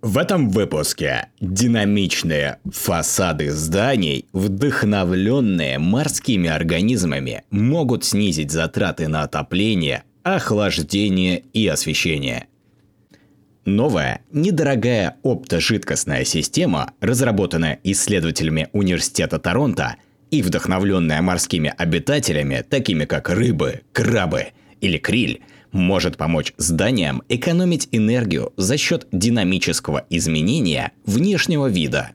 В этом выпуске динамичные фасады зданий, вдохновленные морскими организмами, могут снизить затраты на отопление, охлаждение и освещение. Новая, недорогая оптожидкостная система, разработанная исследователями Университета Торонто и вдохновленная морскими обитателями, такими как рыбы, крабы или криль – может помочь зданиям экономить энергию за счет динамического изменения внешнего вида.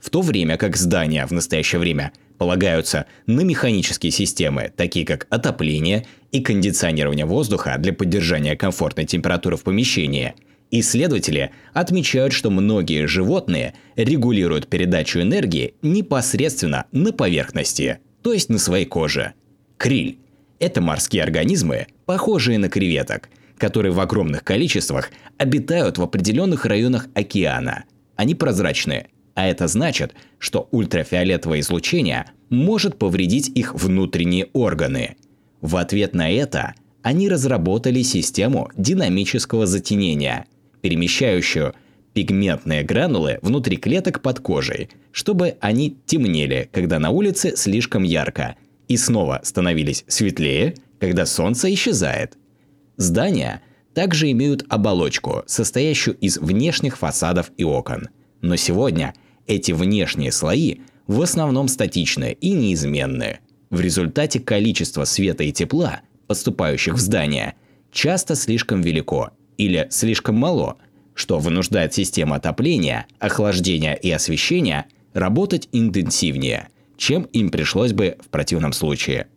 В то время как здания в настоящее время полагаются на механические системы, такие как отопление и кондиционирование воздуха для поддержания комфортной температуры в помещении, исследователи отмечают, что многие животные регулируют передачу энергии непосредственно на поверхности, то есть на своей коже. Криль это морские организмы, похожие на креветок, которые в огромных количествах обитают в определенных районах океана. Они прозрачные, а это значит, что ультрафиолетовое излучение может повредить их внутренние органы. В ответ на это они разработали систему динамического затенения, перемещающую пигментные гранулы внутри клеток под кожей, чтобы они темнели, когда на улице слишком ярко, и снова становились светлее, когда солнце исчезает. Здания также имеют оболочку, состоящую из внешних фасадов и окон. Но сегодня эти внешние слои в основном статичны и неизменны. В результате количество света и тепла, поступающих в здание, часто слишком велико или слишком мало, что вынуждает систему отопления, охлаждения и освещения работать интенсивнее – чем им пришлось бы в противном случае.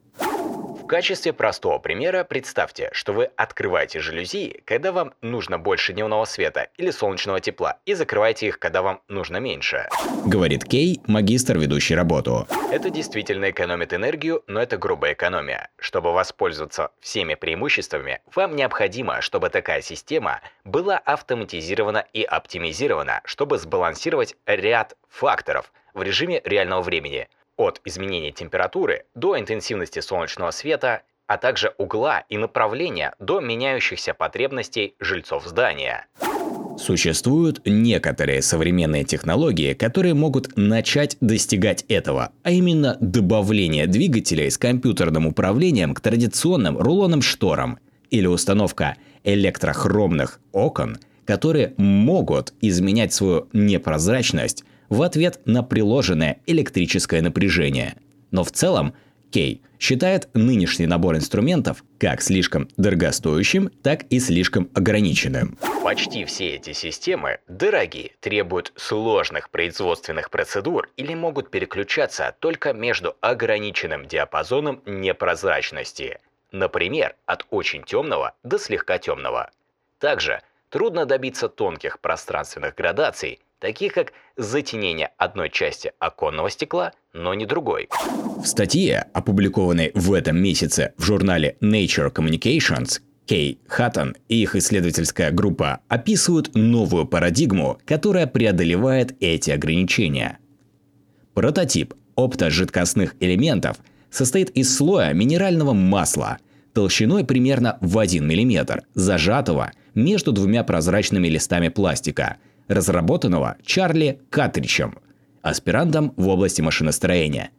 В качестве простого примера представьте, что вы открываете жалюзи, когда вам нужно больше дневного света или солнечного тепла, и закрываете их, когда вам нужно меньше. Говорит Кей, магистр, ведущий работу. Это действительно экономит энергию, но это грубая экономия. Чтобы воспользоваться всеми преимуществами, вам необходимо, чтобы такая система была автоматизирована и оптимизирована, чтобы сбалансировать ряд факторов в режиме реального времени – от изменения температуры до интенсивности солнечного света, а также угла и направления до меняющихся потребностей жильцов здания. Существуют некоторые современные технологии, которые могут начать достигать этого, а именно добавление двигателей с компьютерным управлением к традиционным рулонным шторам или установка электрохромных окон, которые могут изменять свою непрозрачность в ответ на приложенное электрическое напряжение. Но в целом Кей считает нынешний набор инструментов как слишком дорогостоящим, так и слишком ограниченным. Почти все эти системы дорогие, требуют сложных производственных процедур или могут переключаться только между ограниченным диапазоном непрозрачности. Например, от очень темного до слегка темного. Также трудно добиться тонких пространственных градаций таких как затенение одной части оконного стекла, но не другой. В статье, опубликованной в этом месяце в журнале Nature Communications, Кей Хаттон и их исследовательская группа описывают новую парадигму, которая преодолевает эти ограничения. Прототип оптожидкостных элементов состоит из слоя минерального масла толщиной примерно в 1 мм, зажатого между двумя прозрачными листами пластика – разработанного Чарли Катричем, аспирантом в области машиностроения.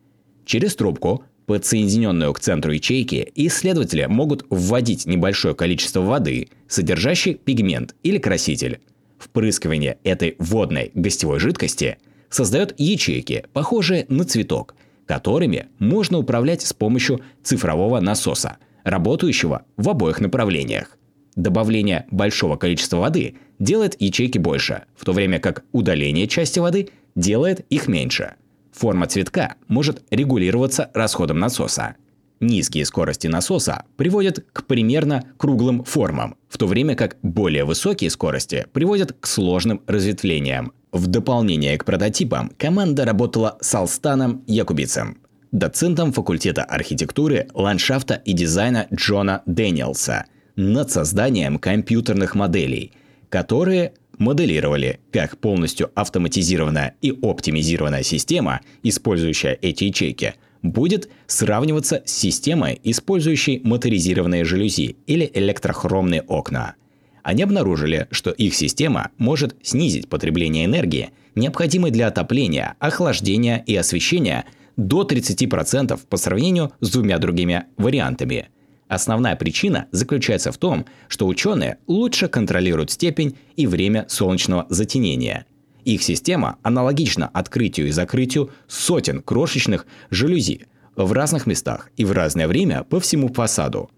Через трубку, подсоединенную к центру ячейки, исследователи могут вводить небольшое количество воды, содержащей пигмент или краситель. Впрыскивание этой водной гостевой жидкости создает ячейки, похожие на цветок, которыми можно управлять с помощью цифрового насоса, работающего в обоих направлениях. Добавление большого количества воды делает ячейки больше, в то время как удаление части воды делает их меньше. Форма цветка может регулироваться расходом насоса. Низкие скорости насоса приводят к примерно круглым формам, в то время как более высокие скорости приводят к сложным разветвлениям. В дополнение к прототипам, команда работала с Алстаном Якубицем, доцентом факультета архитектуры, ландшафта и дизайна Джона Дэниелса над созданием компьютерных моделей, которые моделировали, как полностью автоматизированная и оптимизированная система, использующая эти ячейки, будет сравниваться с системой, использующей моторизированные жалюзи или электрохромные окна. Они обнаружили, что их система может снизить потребление энергии, необходимой для отопления, охлаждения и освещения – до 30% по сравнению с двумя другими вариантами. Основная причина заключается в том, что ученые лучше контролируют степень и время солнечного затенения. Их система аналогична открытию и закрытию сотен крошечных жалюзи в разных местах и в разное время по всему фасаду.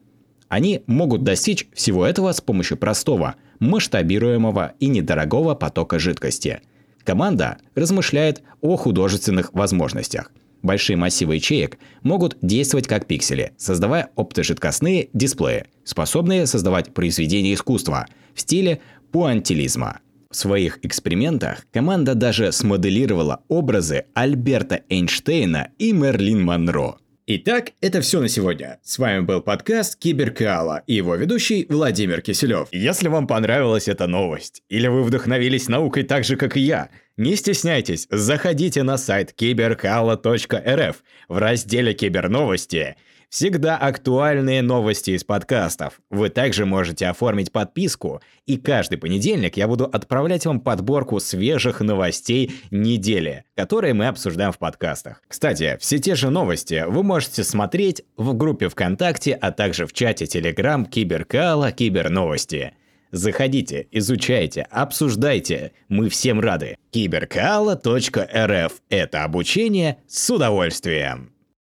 Они могут достичь всего этого с помощью простого, масштабируемого и недорогого потока жидкости. Команда размышляет о художественных возможностях – Большие массивы ячеек могут действовать как пиксели, создавая оптожидкостные дисплеи, способные создавать произведения искусства в стиле пуантилизма. В своих экспериментах команда даже смоделировала образы Альберта Эйнштейна и Мерлин Монро. Итак, это все на сегодня. С вами был подкаст Киберкала и его ведущий Владимир Киселев. Если вам понравилась эта новость, или вы вдохновились наукой так же, как и я, не стесняйтесь, заходите на сайт киберкала.рф в разделе «Киберновости». Всегда актуальные новости из подкастов. Вы также можете оформить подписку, и каждый понедельник я буду отправлять вам подборку свежих новостей недели, которые мы обсуждаем в подкастах. Кстати, все те же новости вы можете смотреть в группе ВКонтакте, а также в чате Telegram Киберкала Киберновости. Заходите, изучайте, обсуждайте. Мы всем рады. Киберкала.рф – это обучение с удовольствием.